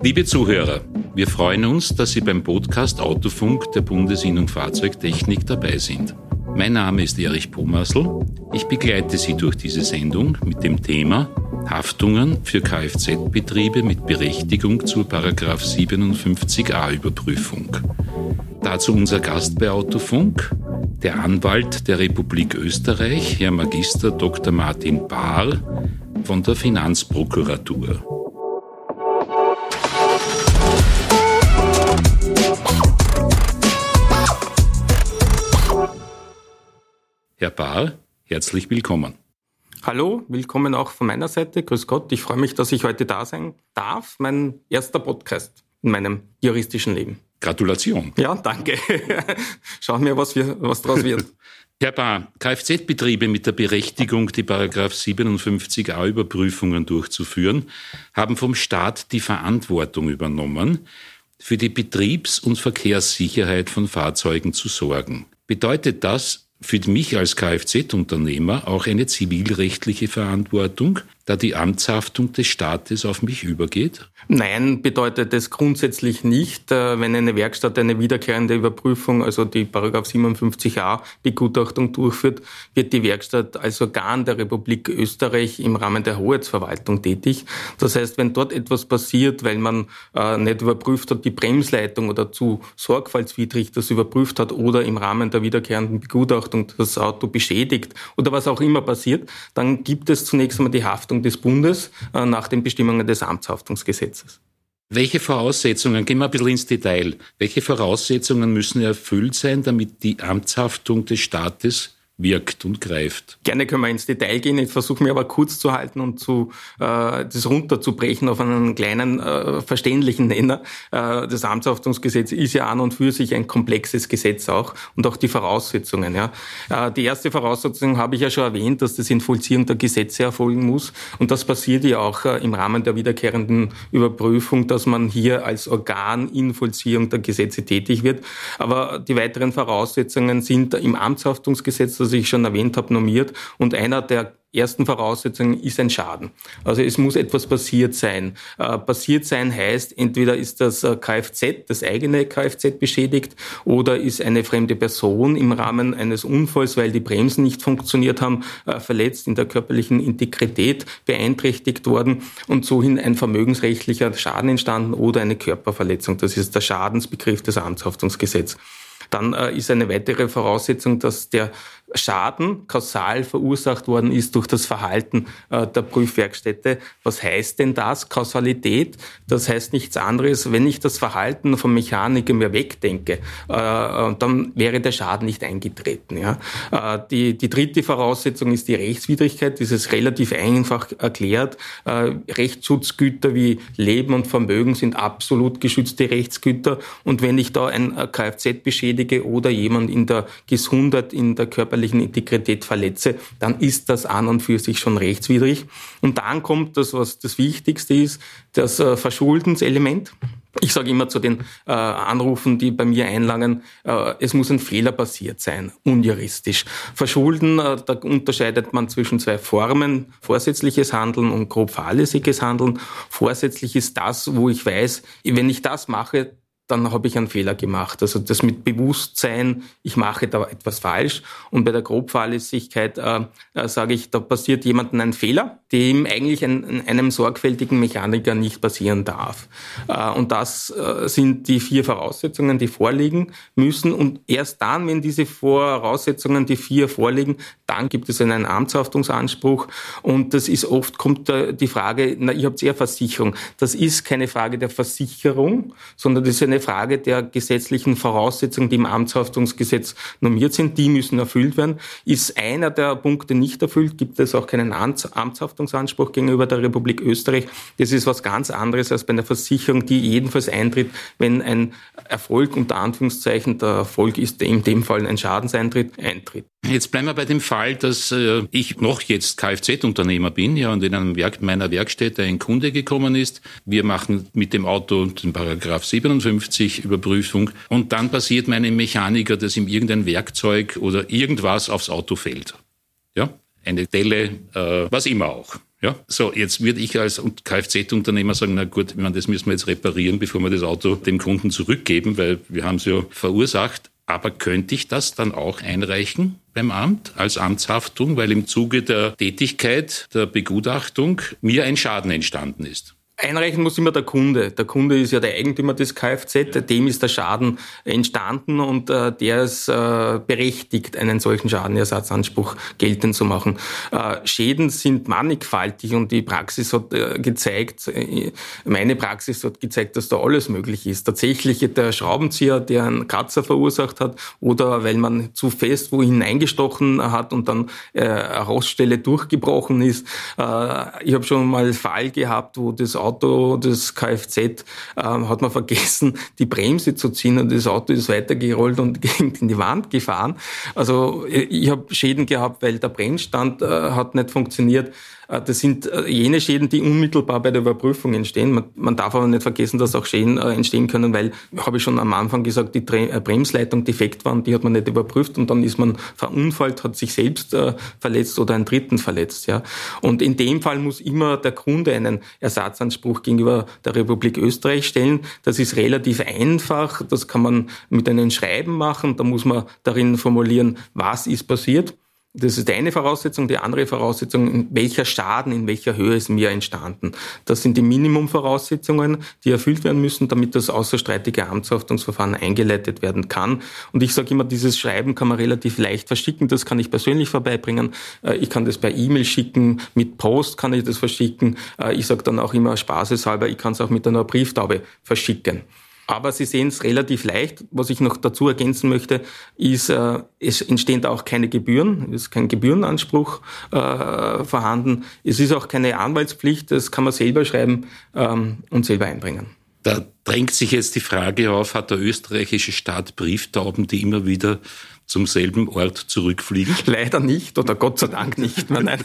Liebe Zuhörer, wir freuen uns, dass Sie beim Podcast Autofunk der Bundesinnung Fahrzeugtechnik dabei sind. Mein Name ist Erich Pomassel. Ich begleite Sie durch diese Sendung mit dem Thema Haftungen für Kfz-Betriebe mit Berechtigung zur 57a Überprüfung. Dazu unser Gast bei Autofunk, der Anwalt der Republik Österreich, Herr Magister Dr. Martin Bahr von der Finanzprokuratur. Herr Bahr, herzlich willkommen. Hallo, willkommen auch von meiner Seite. Grüß Gott, ich freue mich, dass ich heute da sein darf. Mein erster Podcast in meinem juristischen Leben. Gratulation. Ja, danke. Schauen wir, was, wir, was daraus wird. Herr Bahr, Kfz-Betriebe mit der Berechtigung, die Paragraph 57a Überprüfungen durchzuführen, haben vom Staat die Verantwortung übernommen, für die Betriebs- und Verkehrssicherheit von Fahrzeugen zu sorgen. Bedeutet das, für mich als Kfz-Unternehmer auch eine zivilrechtliche Verantwortung, da die Amtshaftung des Staates auf mich übergeht? Nein, bedeutet es grundsätzlich nicht. Äh, wenn eine Werkstatt eine wiederkehrende Überprüfung, also die Paragraph 57a Begutachtung durchführt, wird die Werkstatt als Organ der Republik Österreich im Rahmen der Hoheitsverwaltung tätig. Das heißt, wenn dort etwas passiert, weil man äh, nicht überprüft hat, die Bremsleitung oder zu sorgfaltswidrig das überprüft hat oder im Rahmen der wiederkehrenden Begutachtung das Auto beschädigt oder was auch immer passiert, dann gibt es zunächst einmal die Haftung des Bundes äh, nach den Bestimmungen des Amtshaftungsgesetzes. Gesetzes. Welche Voraussetzungen, gehen wir ein bisschen ins Detail, welche Voraussetzungen müssen erfüllt sein, damit die Amtshaftung des Staates wirkt und greift. Gerne können wir ins Detail gehen. Ich versuche mir aber kurz zu halten und zu, äh, das runterzubrechen auf einen kleinen äh, verständlichen Nenner. Äh, das Amtshaftungsgesetz ist ja an und für sich ein komplexes Gesetz auch und auch die Voraussetzungen. Ja. Äh, die erste Voraussetzung habe ich ja schon erwähnt, dass das in Vollziehung der Gesetze erfolgen muss und das passiert ja auch äh, im Rahmen der wiederkehrenden Überprüfung, dass man hier als Organ in Vollziehung der Gesetze tätig wird. Aber die weiteren Voraussetzungen sind im Amtshaftungsgesetz, das ich schon erwähnt habe, normiert. Und einer der ersten Voraussetzungen ist ein Schaden. Also es muss etwas passiert sein. Äh, passiert sein heißt, entweder ist das äh, Kfz, das eigene Kfz beschädigt, oder ist eine fremde Person im Rahmen eines Unfalls, weil die Bremsen nicht funktioniert haben, äh, verletzt in der körperlichen Integrität beeinträchtigt worden und so hin ein vermögensrechtlicher Schaden entstanden oder eine Körperverletzung. Das ist der Schadensbegriff des Amtshaftungsgesetzes. Dann äh, ist eine weitere Voraussetzung, dass der Schaden kausal verursacht worden ist durch das Verhalten äh, der Prüfwerkstätte. Was heißt denn das? Kausalität, das heißt nichts anderes, wenn ich das Verhalten vom Mechaniker mir wegdenke, äh, dann wäre der Schaden nicht eingetreten. Äh, die, die dritte Voraussetzung ist die Rechtswidrigkeit, das ist relativ einfach erklärt. Äh, Rechtsschutzgüter wie Leben und Vermögen sind absolut geschützte Rechtsgüter und wenn ich da ein Kfz beschädige oder jemand in der Gesundheit, in der Körper körperlichen Integrität verletze, dann ist das an und für sich schon rechtswidrig. Und dann kommt das, was das Wichtigste ist, das äh, Verschuldenselement. Ich sage immer zu den äh, Anrufen, die bei mir einlangen, äh, es muss ein Fehler passiert sein, unjuristisch. Verschulden, äh, da unterscheidet man zwischen zwei Formen, vorsätzliches Handeln und grob fahrlässiges Handeln. Vorsätzlich ist das, wo ich weiß, wenn ich das mache, dann habe ich einen Fehler gemacht. Also das mit Bewusstsein, ich mache da etwas falsch. Und bei der Grobfahrlässigkeit äh, äh, sage ich, da passiert jemandem ein Fehler, dem eigentlich ein, einem sorgfältigen Mechaniker nicht passieren darf. Äh, und das äh, sind die vier Voraussetzungen, die vorliegen müssen. Und erst dann, wenn diese Voraussetzungen, die vier vorliegen, dann gibt es einen Amtshaftungsanspruch. Und das ist oft, kommt die Frage, na, ihr habt eher Versicherung. Das ist keine Frage der Versicherung, sondern das ist eine Frage der gesetzlichen Voraussetzungen, die im Amtshaftungsgesetz normiert sind. Die müssen erfüllt werden. Ist einer der Punkte nicht erfüllt, gibt es auch keinen Amtshaftungsanspruch gegenüber der Republik Österreich. Das ist was ganz anderes als bei einer Versicherung, die jedenfalls eintritt, wenn ein Erfolg unter Anführungszeichen, der Erfolg ist in dem Fall ein Schadenseintritt, eintritt. Jetzt bleiben wir bei dem Fall, dass äh, ich noch jetzt Kfz-Unternehmer bin, ja, und in einem Werk, meiner Werkstätte ein Kunde gekommen ist. Wir machen mit dem Auto den Paragraph 57 Überprüfung und dann passiert meinem Mechaniker, dass ihm irgendein Werkzeug oder irgendwas aufs Auto fällt. Ja, eine Delle, äh, was immer auch. Ja, so, jetzt würde ich als Kfz-Unternehmer sagen, na gut, ich meine, das müssen wir jetzt reparieren, bevor wir das Auto dem Kunden zurückgeben, weil wir haben es ja verursacht. Aber könnte ich das dann auch einreichen beim Amt als Amtshaftung, weil im Zuge der Tätigkeit der Begutachtung mir ein Schaden entstanden ist? Einreichen muss immer der Kunde. Der Kunde ist ja der Eigentümer des Kfz, dem ist der Schaden entstanden und äh, der ist äh, berechtigt, einen solchen Schadenersatzanspruch geltend zu machen. Äh, Schäden sind mannigfaltig und die Praxis hat äh, gezeigt, äh, meine Praxis hat gezeigt, dass da alles möglich ist. Tatsächlich der Schraubenzieher, der einen Kratzer verursacht hat oder weil man zu fest wo hineingestochen hat und dann äh, eine Roststelle durchgebrochen ist. Äh, ich habe schon mal einen Fall gehabt, wo das Auto Auto, das Kfz, ähm, hat man vergessen, die Bremse zu ziehen und das Auto ist weitergerollt und in die Wand gefahren. Also ich habe Schäden gehabt, weil der Bremsstand äh, hat nicht funktioniert. Äh, das sind äh, jene Schäden, die unmittelbar bei der Überprüfung entstehen. Man, man darf aber nicht vergessen, dass auch Schäden äh, entstehen können, weil, habe ich schon am Anfang gesagt, die Bremsleitung defekt war und die hat man nicht überprüft und dann ist man verunfallt, hat sich selbst verletzt oder einen Dritten verletzt. Ja. Und in dem Fall muss immer der Kunde einen Ersatzanspruch gegenüber der Republik Österreich stellen. Das ist relativ einfach. Das kann man mit einem Schreiben machen. Da muss man darin formulieren, was ist passiert. Das ist eine Voraussetzung. Die andere Voraussetzung, welcher Schaden in welcher Höhe ist mir entstanden. Das sind die Minimumvoraussetzungen, die erfüllt werden müssen, damit das außerstreitige Amtshaftungsverfahren eingeleitet werden kann. Und ich sage immer, dieses Schreiben kann man relativ leicht verschicken. Das kann ich persönlich vorbeibringen. Äh, ich kann das per E-Mail schicken. Mit Post kann ich das verschicken. Äh, ich sage dann auch immer spaßeshalber, ich kann es auch mit einer Brieftaube verschicken. Aber Sie sehen es relativ leicht. Was ich noch dazu ergänzen möchte, ist, äh, es entstehen da auch keine Gebühren. Es ist kein Gebührenanspruch äh, vorhanden. Es ist auch keine Anwaltspflicht. Das kann man selber schreiben ähm, und selber einbringen. Da drängt sich jetzt die Frage auf, hat der österreichische Staat Brieftauben, die immer wieder zum selben Ort zurückfliegen? Leider nicht oder Gott sei Dank nicht. Nein.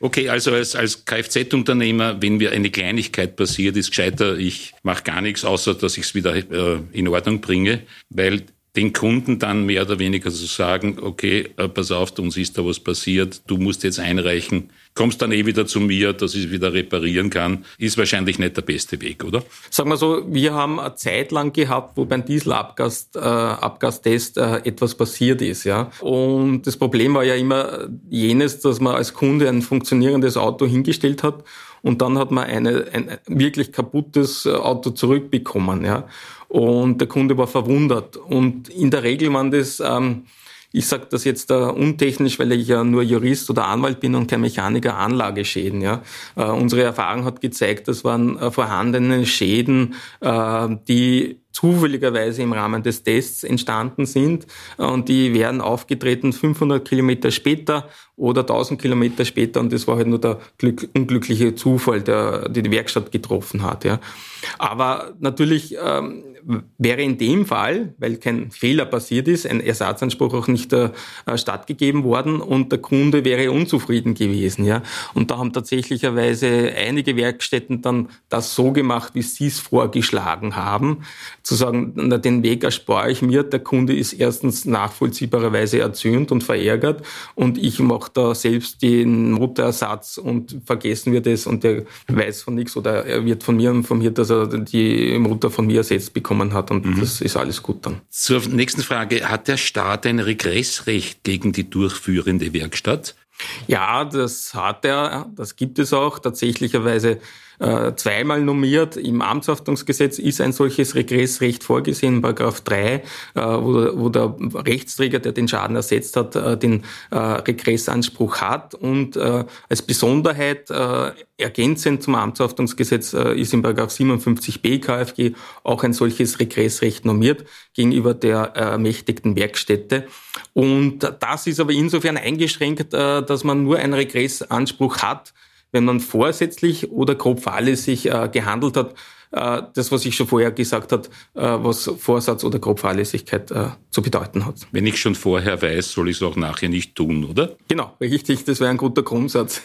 Okay, also als, als Kfz-Unternehmer, wenn mir eine Kleinigkeit passiert, ist gescheiter, ich mache gar nichts, außer dass ich es wieder äh, in Ordnung bringe, weil den Kunden dann mehr oder weniger zu sagen, okay, äh, pass auf, uns ist da was passiert, du musst jetzt einreichen, kommst dann eh wieder zu mir, dass ich es wieder reparieren kann, ist wahrscheinlich nicht der beste Weg, oder? Sagen wir so, wir haben eine Zeit lang gehabt, wo beim Dieselabgas äh, Abgastest äh, etwas passiert ist, ja. Und das Problem war ja immer jenes, dass man als Kunde ein funktionierendes Auto hingestellt hat und dann hat man eine, ein wirklich kaputtes Auto zurückbekommen, ja. Und der Kunde war verwundert. Und in der Regel waren das, ähm, ich sage das jetzt äh, untechnisch, weil ich ja nur Jurist oder Anwalt bin und kein Mechaniker, Anlageschäden. Ja. Äh, unsere Erfahrung hat gezeigt, das waren äh, vorhandene Schäden, äh, die zufälligerweise im Rahmen des Tests entstanden sind und die wären aufgetreten 500 Kilometer später oder 1000 Kilometer später und das war halt nur der glück, unglückliche Zufall, der die, die Werkstatt getroffen hat. Ja. Aber natürlich ähm, wäre in dem Fall, weil kein Fehler passiert ist, ein Ersatzanspruch auch nicht äh, stattgegeben worden und der Kunde wäre unzufrieden gewesen. Ja? Und da haben tatsächlicherweise einige Werkstätten dann das so gemacht, wie sie es vorgeschlagen haben, zu sagen, na, den Weg erspare ich mir, der Kunde ist erstens nachvollziehbarerweise erzürnt und verärgert und ich mache da selbst den Motorersatz und vergessen wir das und der weiß von nichts oder er wird von mir informiert, dass er die Motor von mir ersetzt bekommt bekommen hat und mhm. das ist alles gut dann. Zur nächsten Frage. Hat der Staat ein Regressrecht gegen die durchführende Werkstatt? Ja, das hat er. Das gibt es auch. Tatsächlicherweise äh, zweimal normiert. Im Amtshaftungsgesetz ist ein solches Regressrecht vorgesehen, Paragraph 3, äh, wo, wo der Rechtsträger, der den Schaden ersetzt hat, äh, den äh, Regressanspruch hat. Und äh, als Besonderheit äh, ergänzend zum Amtshaftungsgesetz ist in Paragraph 57b KfG auch ein solches Regressrecht normiert gegenüber der ermächtigten Werkstätte. Und das ist aber insofern eingeschränkt, dass man nur einen Regressanspruch hat, wenn man vorsätzlich oder grob fahrlässig äh, gehandelt hat, äh, das, was ich schon vorher gesagt habe, äh, was Vorsatz oder grob Fahrlässigkeit äh, zu bedeuten hat. Wenn ich schon vorher weiß, soll ich es auch nachher nicht tun, oder? Genau, richtig, das wäre ein guter Grundsatz.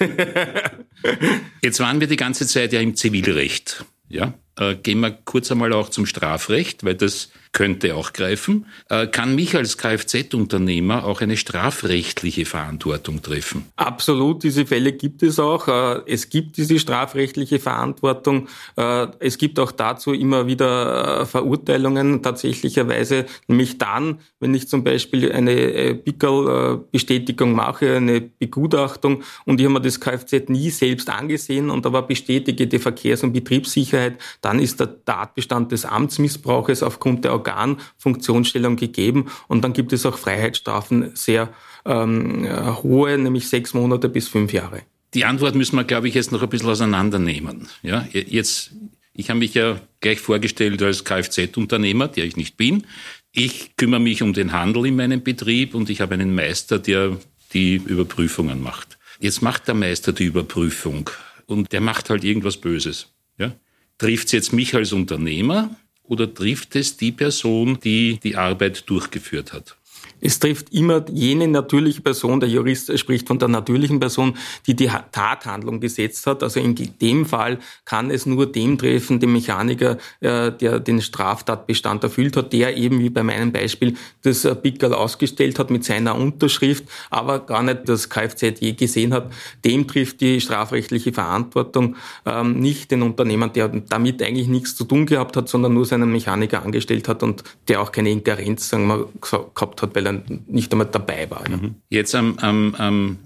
Jetzt waren wir die ganze Zeit ja im Zivilrecht. Ja? Äh, gehen wir kurz einmal auch zum Strafrecht, weil das könnte auch greifen. Äh, kann mich als Kfz-Unternehmer auch eine strafrechtliche Verantwortung treffen? Absolut, diese Fälle gibt es auch. Äh, es gibt diese strafrechtliche Verantwortung. Äh, es gibt auch dazu immer wieder Verurteilungen tatsächlicherweise, nämlich dann, wenn ich zum Beispiel eine Pickel-Bestätigung mache, eine Begutachtung und ich habe mir das Kfz nie selbst angesehen und aber bestätige die Verkehrs- und Betriebssicherheit, dann ist der Tatbestand des Amtsmissbrauches aufgrund der Organfunktionsstellung gegeben und dann gibt es auch Freiheitsstrafen sehr ähm, hohe, nämlich sechs Monate bis fünf Jahre. Die Antwort müssen wir, glaube ich, jetzt noch ein bisschen auseinandernehmen. Ja, jetzt, ich habe mich ja gleich vorgestellt als Kfz-Unternehmer, der ich nicht bin. Ich kümmere mich um den Handel in meinem Betrieb und ich habe einen Meister, der die Überprüfungen macht. Jetzt macht der Meister die Überprüfung und der macht halt irgendwas Böses. Ja? Trifft es jetzt mich als Unternehmer oder trifft es die Person, die die Arbeit durchgeführt hat? Es trifft immer jene natürliche Person, der Jurist spricht von der natürlichen Person, die die Tathandlung gesetzt hat. Also in dem Fall kann es nur dem treffen, dem Mechaniker, äh, der den Straftatbestand erfüllt hat, der eben wie bei meinem Beispiel das äh, Pickerl ausgestellt hat mit seiner Unterschrift, aber gar nicht das Kfz je gesehen hat. Dem trifft die strafrechtliche Verantwortung ähm, nicht den Unternehmer, der damit eigentlich nichts zu tun gehabt hat, sondern nur seinen Mechaniker angestellt hat und der auch keine Ingerenz sagen wir, gehabt hat, weil er nicht einmal dabei war. Ja. Mhm. Jetzt am, am, am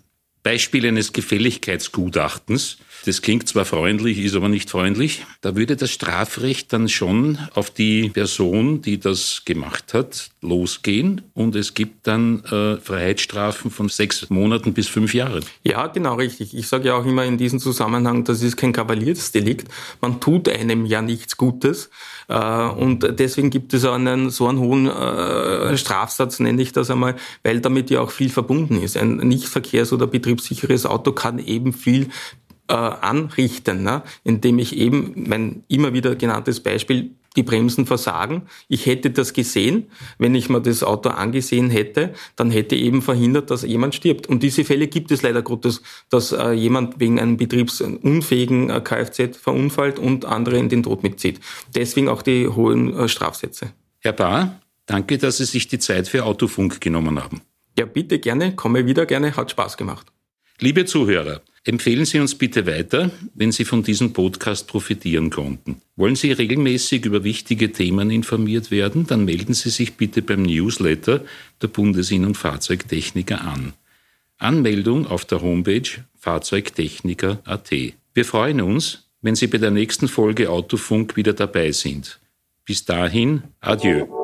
Beispiel eines Gefälligkeitsgutachtens. Das klingt zwar freundlich, ist aber nicht freundlich. Da würde das Strafrecht dann schon auf die Person, die das gemacht hat, losgehen und es gibt dann äh, Freiheitsstrafen von sechs Monaten bis fünf Jahren. Ja, genau richtig. Ich sage ja auch immer in diesem Zusammenhang, das ist kein Kavaliersdelikt. Man tut einem ja nichts Gutes äh, und deswegen gibt es einen so einen hohen äh, Strafsatz, nenne ich das einmal, weil damit ja auch viel verbunden ist. Ein nicht verkehrs- oder betriebssicheres Auto kann eben viel äh, anrichten, ne? indem ich eben mein immer wieder genanntes Beispiel die Bremsen versagen. Ich hätte das gesehen, wenn ich mir das Auto angesehen hätte, dann hätte eben verhindert, dass jemand stirbt. Und diese Fälle gibt es leider Gottes, dass äh, jemand wegen einem betriebsunfähigen äh, Kfz verunfallt und andere in den Tod mitzieht. Deswegen auch die hohen äh, Strafsätze. Herr Bahr, danke, dass Sie sich die Zeit für Autofunk genommen haben. Ja, bitte gerne, komme wieder gerne, hat Spaß gemacht. Liebe Zuhörer, empfehlen Sie uns bitte weiter, wenn Sie von diesem Podcast profitieren konnten. Wollen Sie regelmäßig über wichtige Themen informiert werden, dann melden Sie sich bitte beim Newsletter der Bundesin- und Fahrzeugtechniker an. Anmeldung auf der Homepage fahrzeugtechniker.at. Wir freuen uns, wenn Sie bei der nächsten Folge Autofunk wieder dabei sind. Bis dahin, adieu.